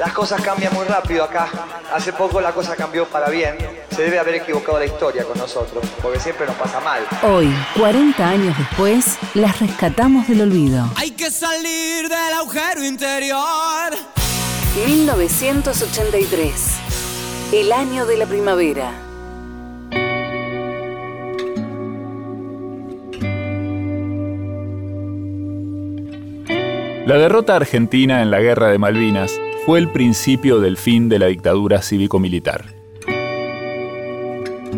Las cosas cambian muy rápido acá. Hace poco la cosa cambió para bien. Se debe haber equivocado la historia con nosotros, porque siempre nos pasa mal. Hoy, 40 años después, las rescatamos del olvido. Hay que salir del agujero interior. 1983, el año de la primavera. La derrota argentina en la Guerra de Malvinas fue el principio del fin de la dictadura cívico-militar.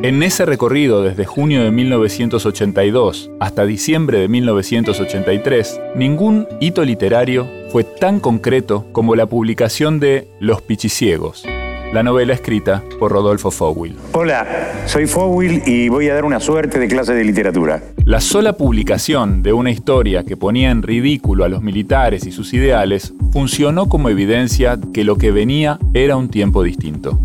En ese recorrido desde junio de 1982 hasta diciembre de 1983, ningún hito literario fue tan concreto como la publicación de Los Pichiciegos, la novela escrita por Rodolfo Fowil. Hola, soy Fowil y voy a dar una suerte de clase de literatura. La sola publicación de una historia que ponía en ridículo a los militares y sus ideales funcionó como evidencia que lo que venía era un tiempo distinto.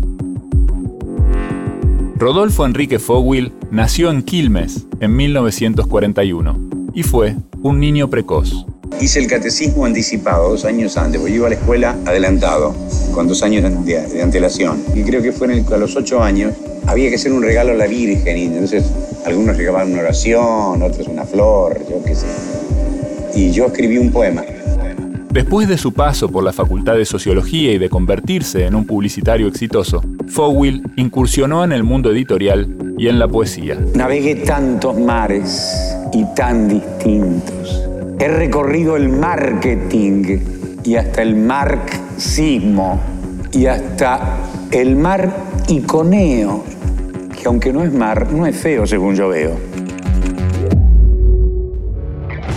Rodolfo Enrique Fowil nació en Quilmes en 1941 y fue un niño precoz. Hice el catecismo anticipado dos años antes, porque iba a la escuela adelantado, con dos años de, de antelación. Y creo que fue en el- a los ocho años, había que hacer un regalo a la Virgen, y entonces algunos regalaban una oración, otros una flor, yo qué sé. Y yo escribí un poema. Después de su paso por la Facultad de Sociología y de convertirse en un publicitario exitoso, Fowil incursionó en el mundo editorial y en la poesía. Navegué tantos mares y tan distintos. He recorrido el marketing y hasta el marxismo y hasta el mar iconeo, que aunque no es mar, no es feo según yo veo.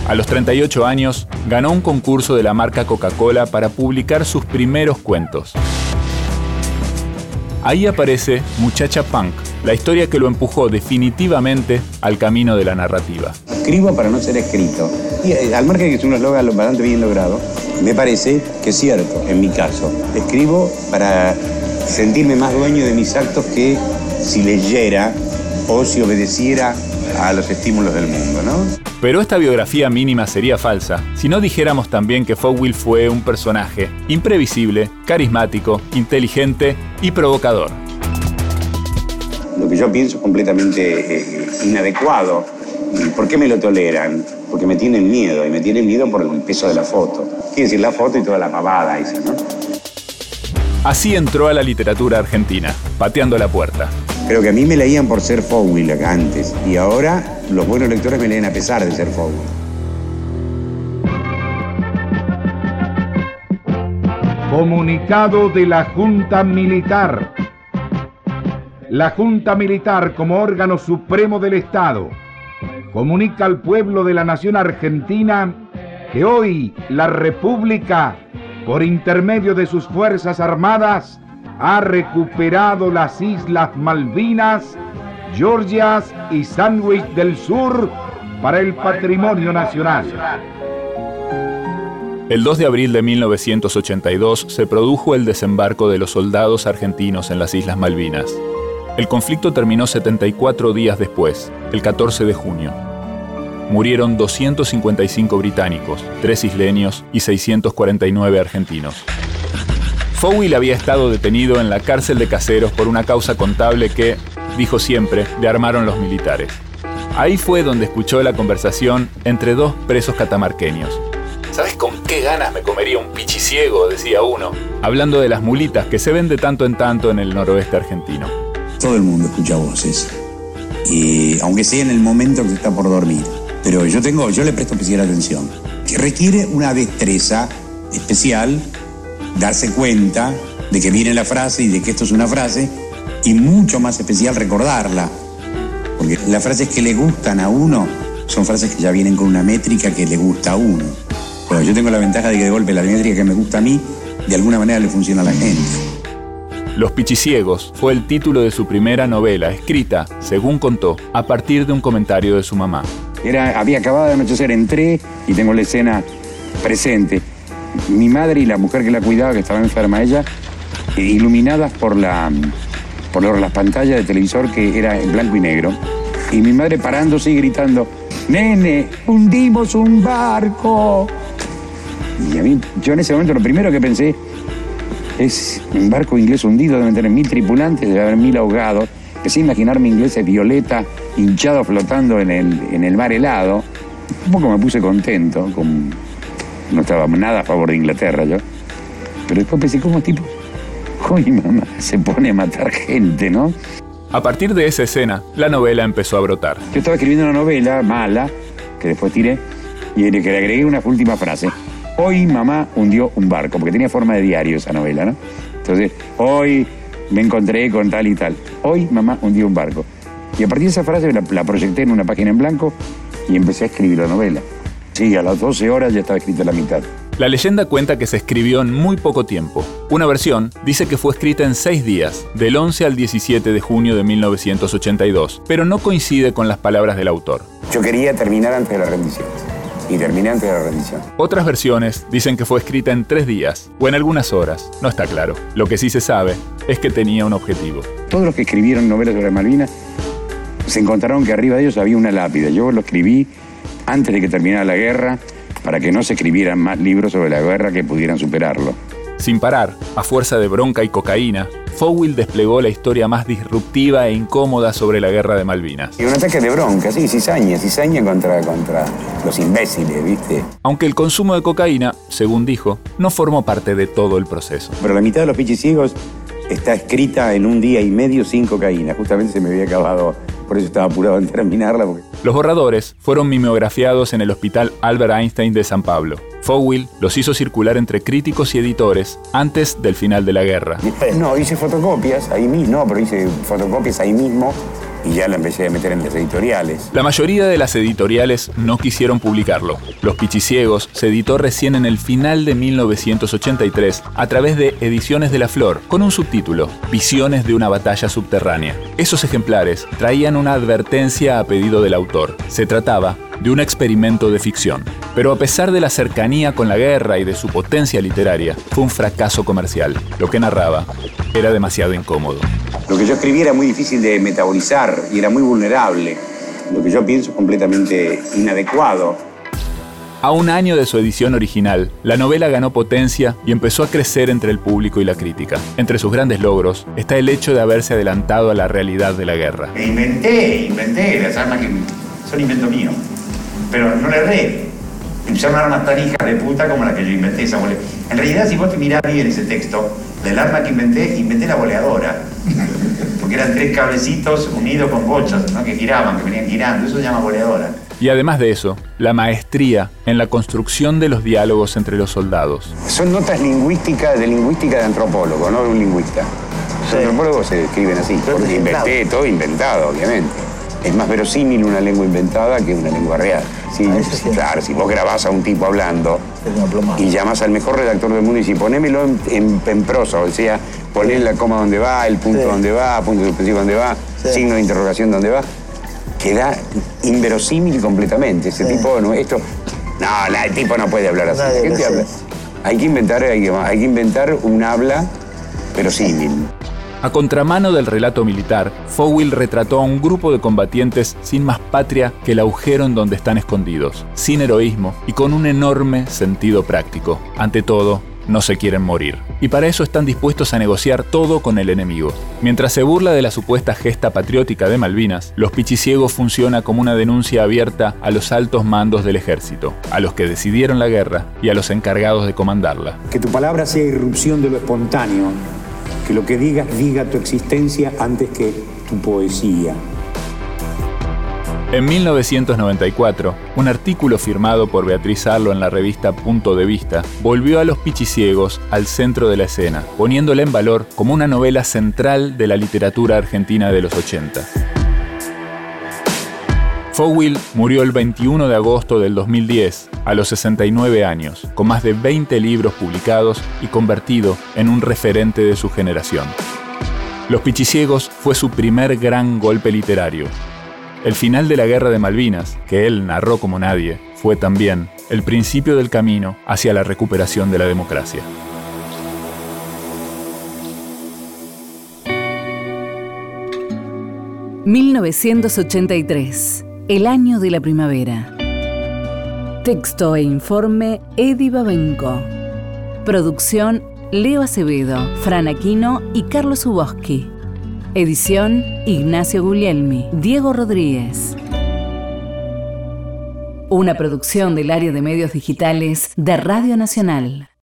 A los 38 años, ganó un concurso de la marca Coca-Cola para publicar sus primeros cuentos. Ahí aparece Muchacha Punk, la historia que lo empujó definitivamente al camino de la narrativa. Escribo para no ser escrito. Y eh, al margen de que es un eslogan lo- bastante bien logrado, me parece que es cierto, en mi caso. Escribo para sentirme más dueño de mis actos que si leyera o si obedeciera a los estímulos del mundo, ¿no? Pero esta biografía mínima sería falsa si no dijéramos también que Fowil fue un personaje imprevisible, carismático, inteligente y provocador. Lo que yo pienso es completamente eh, inadecuado. ¿Y ¿Por qué me lo toleran? Porque me tienen miedo, y me tienen miedo por el peso de la foto. Quiere decir, la foto y toda la pavada esa, ¿no? Así entró a la literatura argentina, pateando la puerta. Creo que a mí me leían por ser Fowil antes, y ahora los buenos lectores me leen a pesar de ser Fowil. Comunicado de la Junta Militar. La Junta Militar, como órgano supremo del Estado, comunica al pueblo de la nación argentina que hoy la República, por intermedio de sus Fuerzas Armadas, ha recuperado las Islas Malvinas, Georgias y Sandwich del Sur para el patrimonio nacional. El 2 de abril de 1982 se produjo el desembarco de los soldados argentinos en las Islas Malvinas. El conflicto terminó 74 días después, el 14 de junio. Murieron 255 británicos, 3 isleños y 649 argentinos. Fowil había estado detenido en la cárcel de caseros por una causa contable que, dijo siempre, le armaron los militares. Ahí fue donde escuchó la conversación entre dos presos catamarqueños. ¿Sabes con qué ganas me comería un pichiciego? decía uno. Hablando de las mulitas que se ven de tanto en tanto en el noroeste argentino. Todo el mundo escucha voces. Y aunque sea en el momento que está por dormir. Pero yo tengo, yo le presto especial atención. Que requiere una destreza especial, darse cuenta de que viene la frase y de que esto es una frase, y mucho más especial recordarla. Porque las frases que le gustan a uno son frases que ya vienen con una métrica que le gusta a uno. Pero yo tengo la ventaja de que de golpe la métrica que me gusta a mí, de alguna manera le funciona a la gente. Los Pichiciegos fue el título de su primera novela, escrita, según contó, a partir de un comentario de su mamá. Era, había acabado de anochecer, entré y tengo la escena presente. Mi madre y la mujer que la cuidaba, que estaba enferma ella, eh, iluminadas por, la, por las pantallas de televisor que era en blanco y negro. Y mi madre parándose y gritando, nene, hundimos un barco. Y a mí, yo en ese momento lo primero que pensé es un barco inglés hundido, deben tener mil tripulantes, debe haber mil ahogados. Empecé a imaginarme ingleses violeta, hinchado flotando en el, en el mar helado. Un poco me puse contento, no estaba nada a favor de Inglaterra yo. Pero después pensé, ¿cómo tipo? Uy, mamá, se pone a matar gente, ¿no? A partir de esa escena, la novela empezó a brotar. Yo estaba escribiendo una novela mala, que después tiré, y le agregué una última frase. Hoy mamá hundió un barco, porque tenía forma de diario esa novela, ¿no? Entonces, hoy me encontré con tal y tal. Hoy mamá hundió un barco. Y a partir de esa frase la, la, proyecté en una página en blanco y empecé a escribir la novela. Sí, a las 12 horas ya estaba escrita la mitad. La leyenda cuenta que se escribió en muy poco tiempo. Una versión dice que fue escrita en seis días, del 11 al 17 de junio de 1982, pero no coincide con las palabras del autor. Yo quería terminar antes de la rendición y terminé antes de la rendición. Otras versiones dicen que fue escrita en tres días o en algunas horas, no está claro. Lo que sí se sabe es que tenía un objetivo. Todos los que escribieron novelas sobre Malvinas se encontraron que arriba de ellos había una lápida. Yo lo escribí antes de que terminara la guerra para que no se escribieran más libros sobre la guerra que pudieran superarlo. Sin parar, a fuerza de bronca y cocaína, Fowell desplegó la historia más disruptiva e incómoda sobre la guerra de Malvinas. Y un ataque de bronca, sí, cizaña, cizaña contra, contra los imbéciles, ¿viste? Aunque el consumo de cocaína, según dijo, no formó parte de todo el proceso. Pero la mitad de los pichiciegos está escrita en un día y medio sin cocaína. Justamente se me había acabado por eso estaba apurado en terminarla. Los borradores fueron mimeografiados en el Hospital Albert Einstein de San Pablo. Fowell los hizo circular entre críticos y editores antes del final de la guerra. No, hice fotocopias ahí mismo, no, pero hice fotocopias ahí mismo y ya la empecé a meter en las editoriales. La mayoría de las editoriales no quisieron publicarlo. Los Pichiciegos se editó recién en el final de 1983 a través de Ediciones de la Flor, con un subtítulo, Visiones de una batalla subterránea. Esos ejemplares traían una advertencia a pedido del autor. Se trataba de un experimento de ficción. Pero a pesar de la cercanía con la guerra y de su potencia literaria, fue un fracaso comercial. Lo que narraba era demasiado incómodo. Lo que yo escribí era muy difícil de metabolizar y era muy vulnerable. Lo que yo pienso es completamente inadecuado. A un año de su edición original, la novela ganó potencia y empezó a crecer entre el público y la crítica. Entre sus grandes logros está el hecho de haberse adelantado a la realidad de la guerra. inventé, inventé las armas que son invento mío pero no le erré. Son armas tan hijas de puta como la que yo inventé, esa En realidad, si vos te mirás bien ese texto, del arma que inventé, inventé la boleadora. Porque eran tres cablecitos unidos con bochas, que giraban, que venían girando. Eso se llama boleadora. Y además de eso, la maestría en la construcción de los diálogos entre los soldados. Son notas lingüísticas de lingüística de antropólogo, no de un lingüista. Los antropólogos se escriben así, porque inventé todo inventado, obviamente es más verosímil una lengua inventada que una lengua real. Sí, claro, si vos grabás a un tipo hablando y llamas al mejor redactor del mundo y si ponémelo en, prosa, o sea, poné la coma donde va, el punto donde va, punto suspensivo donde va, signo de interrogación donde va, queda inverosímil completamente. Ese tipo, no, esto, no, el tipo no puede hablar así. Hay que inventar, hay que, hay que inventar un habla verosímil. A contramano del relato militar, Fowell retrató a un grupo de combatientes sin más patria que el agujero en donde están escondidos, sin heroísmo y con un enorme sentido práctico. Ante todo, no se quieren morir. Y para eso están dispuestos a negociar todo con el enemigo. Mientras se burla de la supuesta gesta patriótica de Malvinas, Los Pichiciegos funciona como una denuncia abierta a los altos mandos del ejército, a los que decidieron la guerra y a los encargados de comandarla. Que tu palabra sea irrupción de lo espontáneo que lo que digas diga tu existencia antes que tu poesía. En 1994, un artículo firmado por Beatriz Arlo en la revista Punto de Vista volvió a Los Pichiciegos al centro de la escena, poniéndola en valor como una novela central de la literatura argentina de los 80. Fowell murió el 21 de agosto del 2010, a los 69 años, con más de 20 libros publicados y convertido en un referente de su generación. Los Pichiciegos fue su primer gran golpe literario. El final de la Guerra de Malvinas, que él narró como nadie, fue también el principio del camino hacia la recuperación de la democracia. ...1983... El año de la primavera. Texto e informe Edi Babenco. Producción Leo Acevedo, Fran Aquino y Carlos Uboski. Edición Ignacio Guglielmi, Diego Rodríguez. Una producción del área de medios digitales de Radio Nacional.